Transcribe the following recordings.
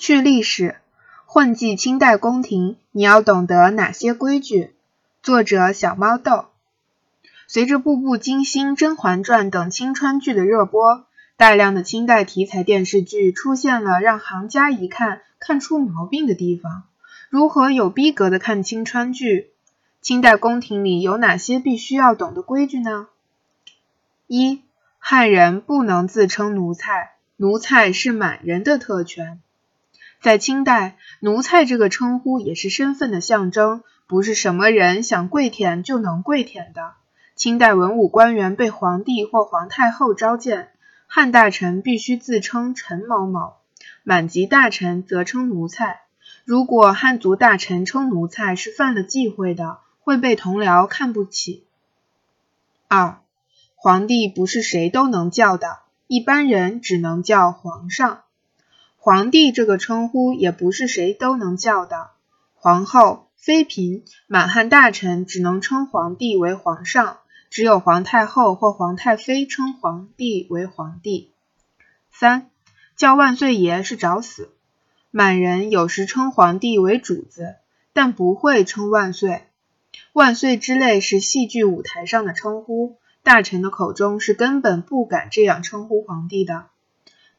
去历史，混迹清代宫廷，你要懂得哪些规矩？作者小猫豆。随着《步步惊心》《甄嬛传》等清川剧的热播，大量的清代题材电视剧出现了让行家一看看出毛病的地方。如何有逼格的看清川剧？清代宫廷里有哪些必须要懂的规矩呢？一、汉人不能自称奴才，奴才是满人的特权。在清代，奴才这个称呼也是身份的象征，不是什么人想跪舔就能跪舔的。清代文武官员被皇帝或皇太后召见，汉大臣必须自称陈某某，满级大臣则称奴才。如果汉族大臣称奴才是犯了忌讳的，会被同僚看不起。二，皇帝不是谁都能叫的，一般人只能叫皇上。皇帝这个称呼也不是谁都能叫的，皇后、妃嫔、满汉大臣只能称皇帝为皇上，只有皇太后或皇太妃称皇帝为皇帝。三叫万岁爷是找死，满人有时称皇帝为主子，但不会称万岁。万岁之类是戏剧舞台上的称呼，大臣的口中是根本不敢这样称呼皇帝的。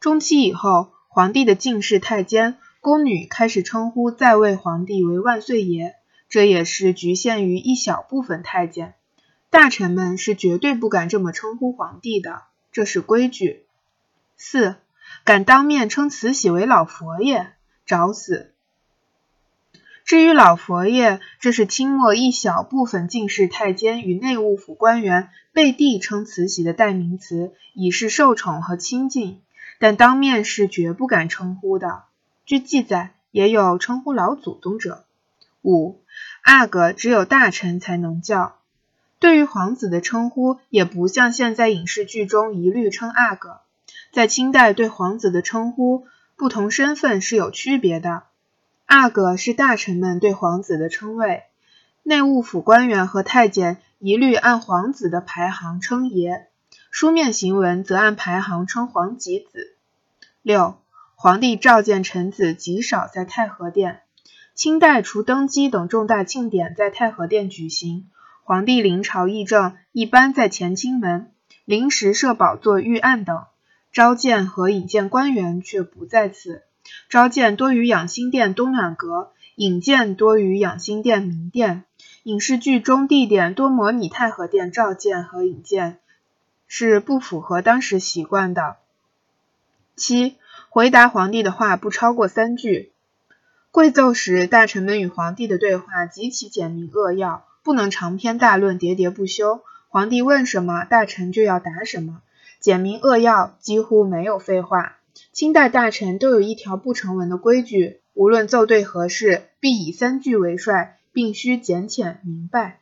中期以后。皇帝的近侍太监、宫女开始称呼在位皇帝为万岁爷，这也是局限于一小部分太监。大臣们是绝对不敢这么称呼皇帝的，这是规矩。四，敢当面称慈禧为老佛爷，找死。至于老佛爷，这是清末一小部分进士太监与内务府官员背地称慈禧的代名词，以示受宠和亲近。但当面是绝不敢称呼的。据记载，也有称呼老祖宗者。五阿哥只有大臣才能叫。对于皇子的称呼，也不像现在影视剧中一律称阿哥。在清代，对皇子的称呼，不同身份是有区别的。阿哥是大臣们对皇子的称谓，内务府官员和太监一律按皇子的排行称爷。书面行文则按排行称皇吉子。六，皇帝召见臣子极少在太和殿。清代除登基等重大庆典在太和殿举行，皇帝临朝议政一般在乾清门临时设宝座御案等。召见和引荐官员却不在此。召见多于养心殿东暖阁，引荐多于养心殿明殿。影视剧中地点多模拟太和殿召见和引荐。是不符合当时习惯的。七，回答皇帝的话不超过三句。跪奏时，大臣们与皇帝的对话极其简明扼要，不能长篇大论、喋喋不休。皇帝问什么，大臣就要答什么，简明扼要，几乎没有废话。清代大臣都有一条不成文的规矩：无论奏对何事，必以三句为帅，并须简浅明白。